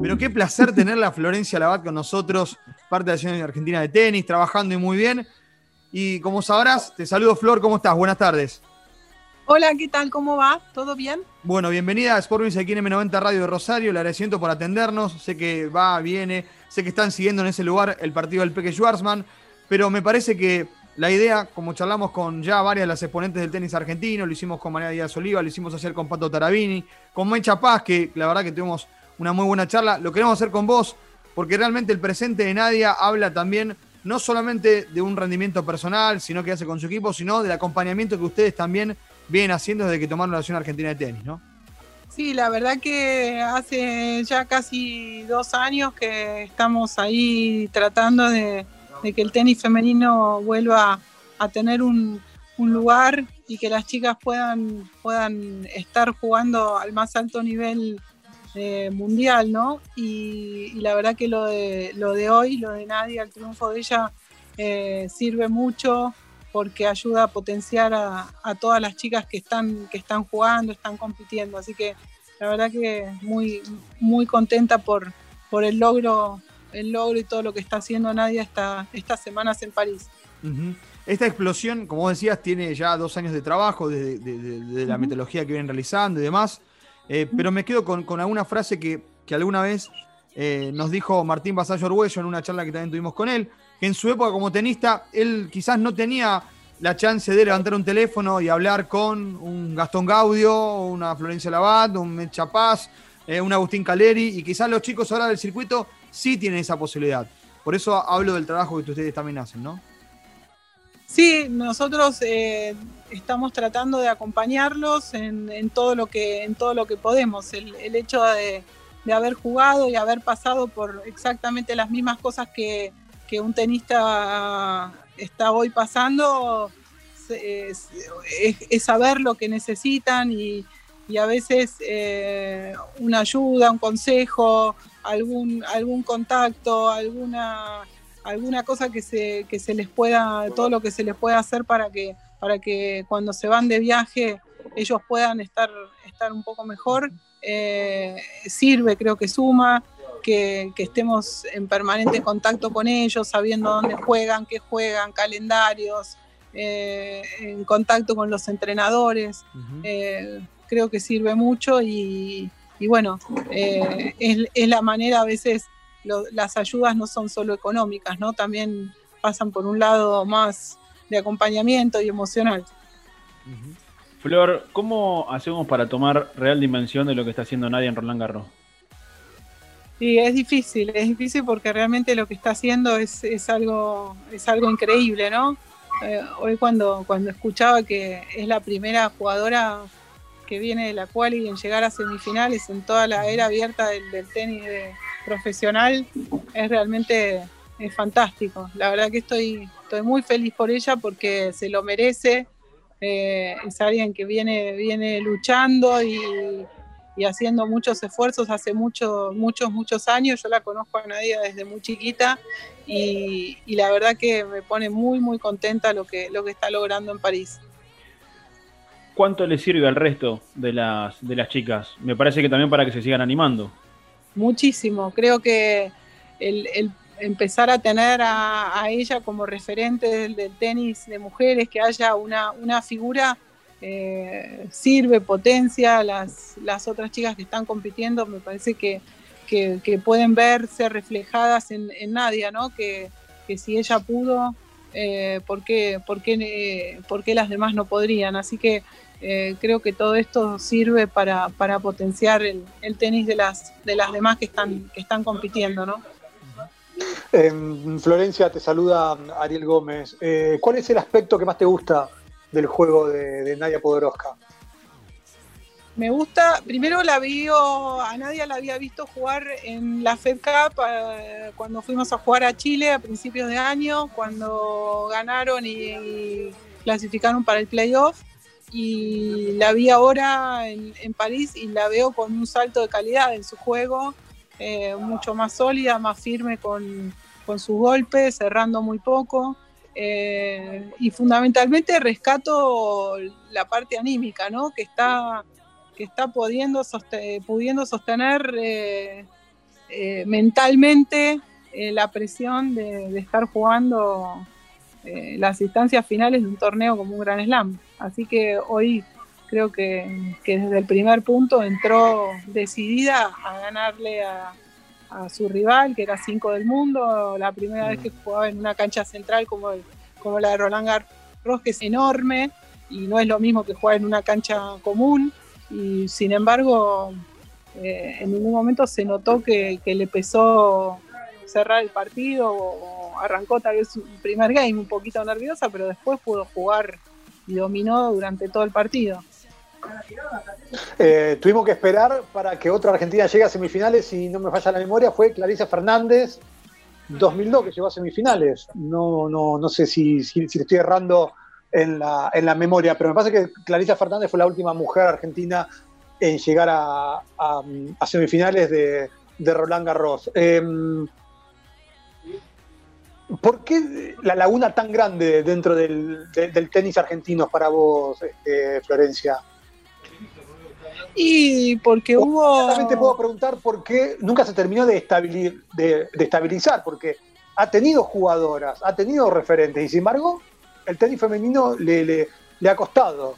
Pero qué placer tener a Florencia Labat con nosotros, parte de la Selección Argentina de Tenis, trabajando y muy bien. Y como sabrás, te saludo Flor, ¿cómo estás? Buenas tardes. Hola, ¿qué tal? ¿Cómo va? ¿Todo bien? Bueno, bienvenida a Sport aquí en M90 Radio de Rosario. Le agradecimiento por atendernos. Sé que va, viene, sé que están siguiendo en ese lugar el partido del Peque Schwarzman, pero me parece que la idea, como charlamos con ya varias de las exponentes del tenis argentino, lo hicimos con María Díaz Oliva, lo hicimos ayer con Pato Tarabini, con Mecha Paz, que la verdad que tuvimos una muy buena charla. Lo queremos hacer con vos, porque realmente el presente de Nadia habla también no solamente de un rendimiento personal, sino que hace con su equipo, sino del acompañamiento que ustedes también vienen haciendo desde que tomaron la Nación Argentina de Tenis, ¿no? Sí, la verdad que hace ya casi dos años que estamos ahí tratando de, que el tenis femenino vuelva a tener un, lugar y que las chicas puedan, puedan estar jugando al más alto nivel eh, mundial, ¿no? Y, la verdad que lo de, lo de hoy, lo de Nadia, el triunfo de ella, eh, sirve mucho porque ayuda a potenciar a, todas las chicas que están, que están jugando, están compitiendo. Así que la verdad que muy, muy contenta por, por el logro, el logro y todo lo que está haciendo Nadia esta, estas semanas en París. Esta explosión, como vos decías, tiene ya dos años de trabajo desde de, la metodología que vienen realizando y demás. Eh, pero me quedo con, alguna frase que, alguna vez eh, nos dijo Martín Basallo Arguello en una charla que también tuvimos con él, que en su época como tenista, él quizás no tenía la chance de levantar un teléfono y hablar con un Gastón Gaudio, una Florencia Labat, un Mecha Paz, eh, un Agustín Caleri, y quizás los chicos ahora del circuito sí tienen esa posibilidad. Por eso hablo del trabajo que ustedes también hacen, ¿no? Sí, nosotros eh, estamos tratando de acompañarlos en, todo lo que en todo lo que podemos. El, hecho de, haber jugado y haber pasado por exactamente las mismas cosas que, un tenista está hoy pasando es, saber lo que necesitan y, a veces eh, una ayuda, un consejo, algún algún contacto, alguna alguna cosa que se, que se les pueda, todo lo que se les pueda hacer para que, para que cuando se van de viaje ellos puedan estar, estar un poco mejor, eh, sirve, creo que suma, que, estemos en permanente contacto con ellos, sabiendo dónde juegan, qué juegan, calendarios, eh, en contacto con los entrenadores. Eh, creo que sirve mucho y, bueno, es, es, la manera a veces las ayudas no son solo económicas, ¿no? También pasan por un lado más de acompañamiento y emocional. Flor, ¿cómo hacemos para tomar real dimensión de lo que está haciendo Nadia en Roland Garros? Sí, es difícil, es difícil porque realmente lo que está haciendo es, algo, es algo increíble, ¿no? Eh, hoy cuando, cuando escuchaba que es la primera jugadora que viene de la cual y en llegar a semifinales en toda la era abierta del, del tenis de, profesional es realmente es fantástico. La verdad que estoy, estoy muy feliz por ella porque se lo merece. Eh, es alguien que viene, viene luchando y, haciendo muchos esfuerzos hace muchos, muchos, muchos años. Yo la conozco a Nadia desde muy chiquita y, la verdad que me pone muy, muy contenta lo que, lo que está logrando en París. ¿Cuánto le sirve al resto de las, de las chicas? Me parece que también para que se sigan animando muchísimo. Creo que el, empezar a tener a, ella como referente del, tenis de mujeres, que haya una, una figura, eh, sirve, potencia las, las otras chicas que están compitiendo, me parece que, pueden verse reflejadas en, Nadia, ¿no? Que, si ella pudo, eh, ¿por, qué, por, qué, ¿por qué las demás no podrían? Así que eh, creo que todo esto sirve para, potenciar el, tenis de las, de las demás que están, que están compitiendo, ¿no? En Florencia te saluda Ariel Gómez. Eh, ¿Cuál es el aspecto que más te gusta del juego de, Nadia Podoroska? Me gusta, primero la vi, a Nadia la había visto jugar en la Fed Cup eh, cuando fuimos a jugar a Chile a principios de año, cuando ganaron y clasificaron para el playoff y la vi ahora en, París y la veo con un salto de calidad en su juego, eh, mucho más sólida, más firme con, sus golpes, cerrando muy poco. Eh, y fundamentalmente rescato la parte anímica, ¿no? que, está, que está pudiendo, pudiendo sostener eh, eh, mentalmente la presión de, estar jugando las instancias finales de un torneo como un Gran Slam. Así que hoy creo que, desde el primer punto entró decidida a ganarle a, su rival, que era 5 del mundo, la primera vez que jugaba en una cancha central como, como la de Roland Garros, que es enorme y no es lo mismo que jugar en una cancha común. Y sin embargo, eh, en ningún momento se notó que, le pesó cerrar el partido o, arrancó tal vez un primer game un poquito nerviosa, pero después pudo jugar y dominó durante todo el partido. Eh, tuvimos que esperar para que otra Argentina llegue a semifinales, si no me falla la memoria, fue Clarisa Fernández, 2002 que llegó a semifinales. No, no, no sé si, si, estoy errando en la, en la, memoria, pero me parece que Clarisa Fernández fue la última mujer argentina en llegar a, semifinales de, Roland Garros. Em, ¿Por qué la laguna tan grande dentro del, tenis argentino para vos, este, Florencia? Y porque hubo. También te puedo preguntar por qué nunca se terminó de, estabilizar, porque ha tenido jugadoras, ha tenido referentes, y sin embargo, el tenis femenino le, ha costado.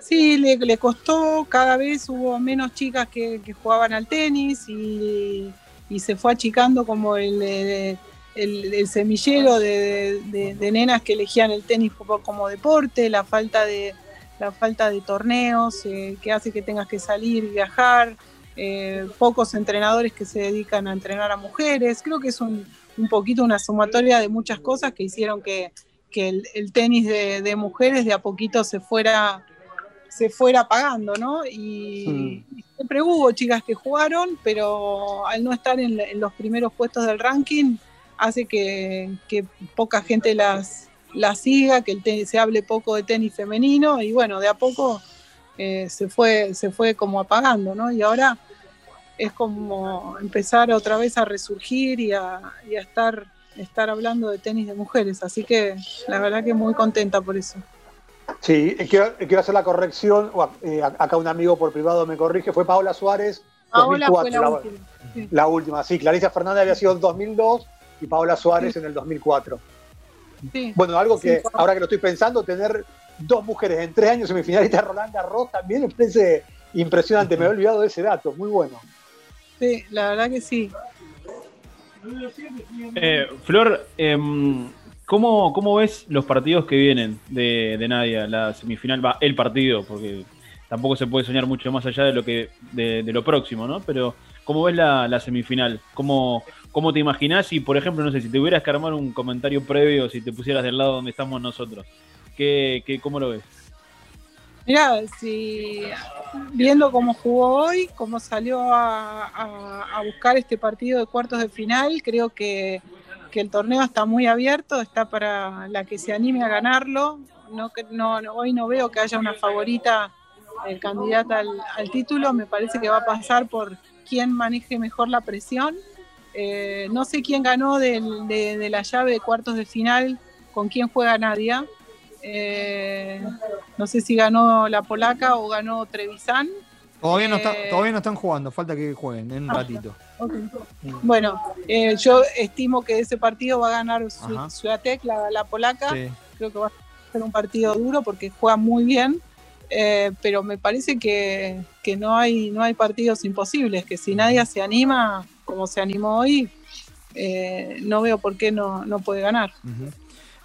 Sí, le, costó, cada vez hubo menos chicas que, jugaban al tenis y, se fue achicando como el, el, semillero de, nenas que elegían el tenis como deporte, la falta de, la falta de torneos eh, que hace que tengas que salir y viajar, eh, pocos entrenadores que se dedican a entrenar a mujeres. Creo que es un, poquito una sumatoria de muchas cosas que hicieron que, el, tenis de, mujeres de a poquito se fuera se fuera apagando, ¿no? Y, siempre hubo chicas que jugaron, pero al no estar en, los primeros puestos del ranking, hace que poca gente las, la siga, que el se hable poco de tenis femenino y bueno, de a poco eh, se, fue, se fue como apagando, ¿no? Y ahora es como empezar otra vez a resurgir y a, estar, estar hablando de tenis de mujeres, así que la verdad que muy contenta por eso. Sí, quiero, quiero hacer la corrección, eh, acá un amigo por privado me corrige, fue Paola Suárez. Paola fue la, última. La última, sí, Clarisa Fernández había sido en 2002 y Paola Suárez en el 2004. Bueno, algo que ahora que lo estoy pensando, tener dos mujeres en tres años semifinalistas de Roland Garros también me parece impresionante. Me he olvidado de ese dato, muy bueno. Sí, la verdad que sí. Eh, Flor, em, ¿cómo, ves los partidos que vienen de, Nadia? La semifinal va el partido, porque tampoco se puede soñar mucho más allá de lo que de, lo próximo, ¿no? Pero ¿cómo ves la, semifinal? ¿Cómo, ¿Cómo te imaginás? Y, por ejemplo, no sé, si te hubieras que armar un comentario previo, si te pusieras del lado donde estamos nosotros, ¿qué, qué, cómo lo ves? Mira, si viendo cómo jugó hoy, cómo salió a, buscar este partido de cuartos de final, creo que, el torneo está muy abierto, está para la que se anime a ganarlo. No, no, hoy no veo que haya una favorita el candidata al título, me parece que va a pasar por quién maneje mejor la presión eh, no sé quién ganó de, la llave de cuartos de final, con quién juega Nadia. Eh, no sé si ganó la polaca o ganó Trevisan. Todavía no, eh, todavía no están jugando, falta que jueguen en un ah, ratito. Bueno, yo estimo que ese partido va a ganar Suatek, la, la polaca. Creo que va a ser un partido duro porque juega muy bien. pero me parece que, no, hay, no hay partidos imposibles, que si nadie se anima, como se animó hoy, eh, no veo por qué no, puede ganar.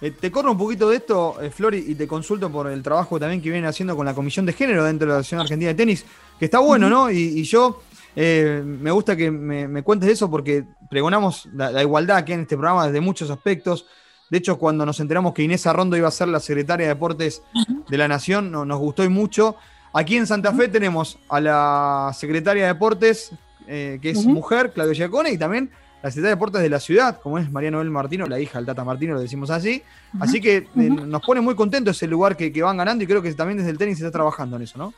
Eh, te corro un poquito de esto, eh, Flori, y te consulto por el trabajo también que vienen haciendo con la Comisión de Género dentro de la Asociación Argentina de Tenis, que está bueno, ¿no? Y, yo me gusta que me, cuentes eso porque pregonamos la, igualdad aquí en este programa desde muchos aspectos. De hecho, cuando nos enteramos que Inés Arrondo iba a ser la secretaria de Deportes de la Nación, nos gustó y mucho. Aquí en Santa Fe tenemos a la secretaria de Deportes, eh, que es mujer, Claudio Giacone, y también la secretaria de Deportes de la ciudad, como es María Noel Martino, la hija del Tata Martino, lo decimos así. Así que eh, nos pone muy contentos ese lugar que, van ganando y creo que también desde el tenis se está trabajando en eso, ¿no?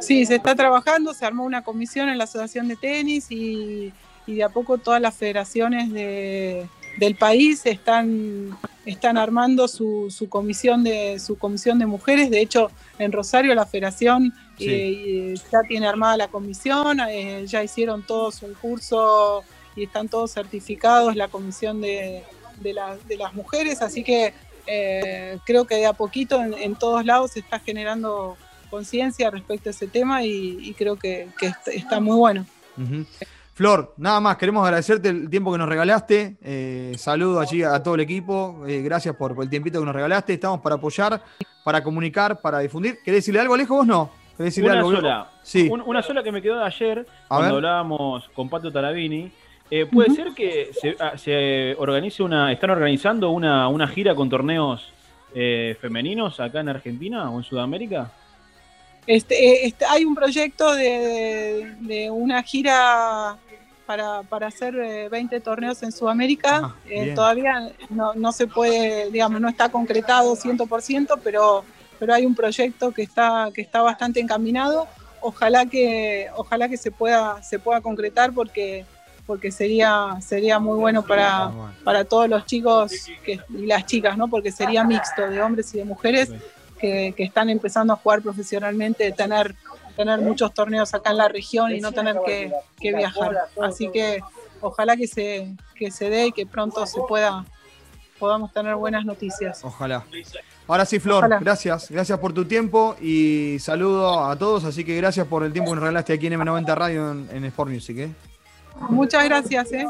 Sí, se está trabajando, se armó una comisión en la Asociación de Tenis y, de a poco todas las federaciones del país están están armando su, su, comisión de, su comisión de mujeres. De hecho, en Rosario la federación eh, ya tiene armada la comisión, eh, ya hicieron todos un curso y están todos certificados la comisión de, de, las mujeres, así que eh, creo que de a poquito en, todos lados se está generando conciencia respecto a ese tema y, creo que, está muy bueno. Flor, nada más, queremos agradecerte el tiempo que nos regalaste. Eh, saludo allí a todo el equipo. Eh, gracias por, el tiempito que nos regalaste. Estamos para apoyar, para comunicar, para difundir. ¿Querés decirle algo, Alejo? ¿Vos no? ¿Querés decirle una algo? Sola. Sí. una sola que me quedó de ayer, cuando hablábamos con Pato Tarabini. Eh, ¿Puede ser que ah, se, organice una, están organizando una, una gira con torneos femeninos acá en Argentina o en Sudamérica? Este, este, hay un proyecto de, de, una gira para, para hacer 20 eh, torneos en Sudamérica. Ah, eh, todavía no, no, se puede, digamos, no está concretado 100%, pero, pero hay un proyecto que está, que está bastante encaminado. Ojalá que, ojalá que se pueda, se pueda concretar porque, porque sería, sería muy bueno para, ah, para todos los chicos que, y las chicas, ¿no? porque sería mixto de hombres y de mujeres. Que, que, están empezando a jugar profesionalmente, tener tener muchos torneos acá en la región y no tener que, viajar. Así que ojalá que se, que se dé y que pronto se pueda podamos tener buenas noticias. Ojalá. Ahora sí, Flor, gracias. Gracias por tu tiempo y saludo a todos. Así que gracias por el tiempo que nos regalaste aquí en M90 Radio en, en Sport Music. ¿eh? Muchas gracias. ¿eh?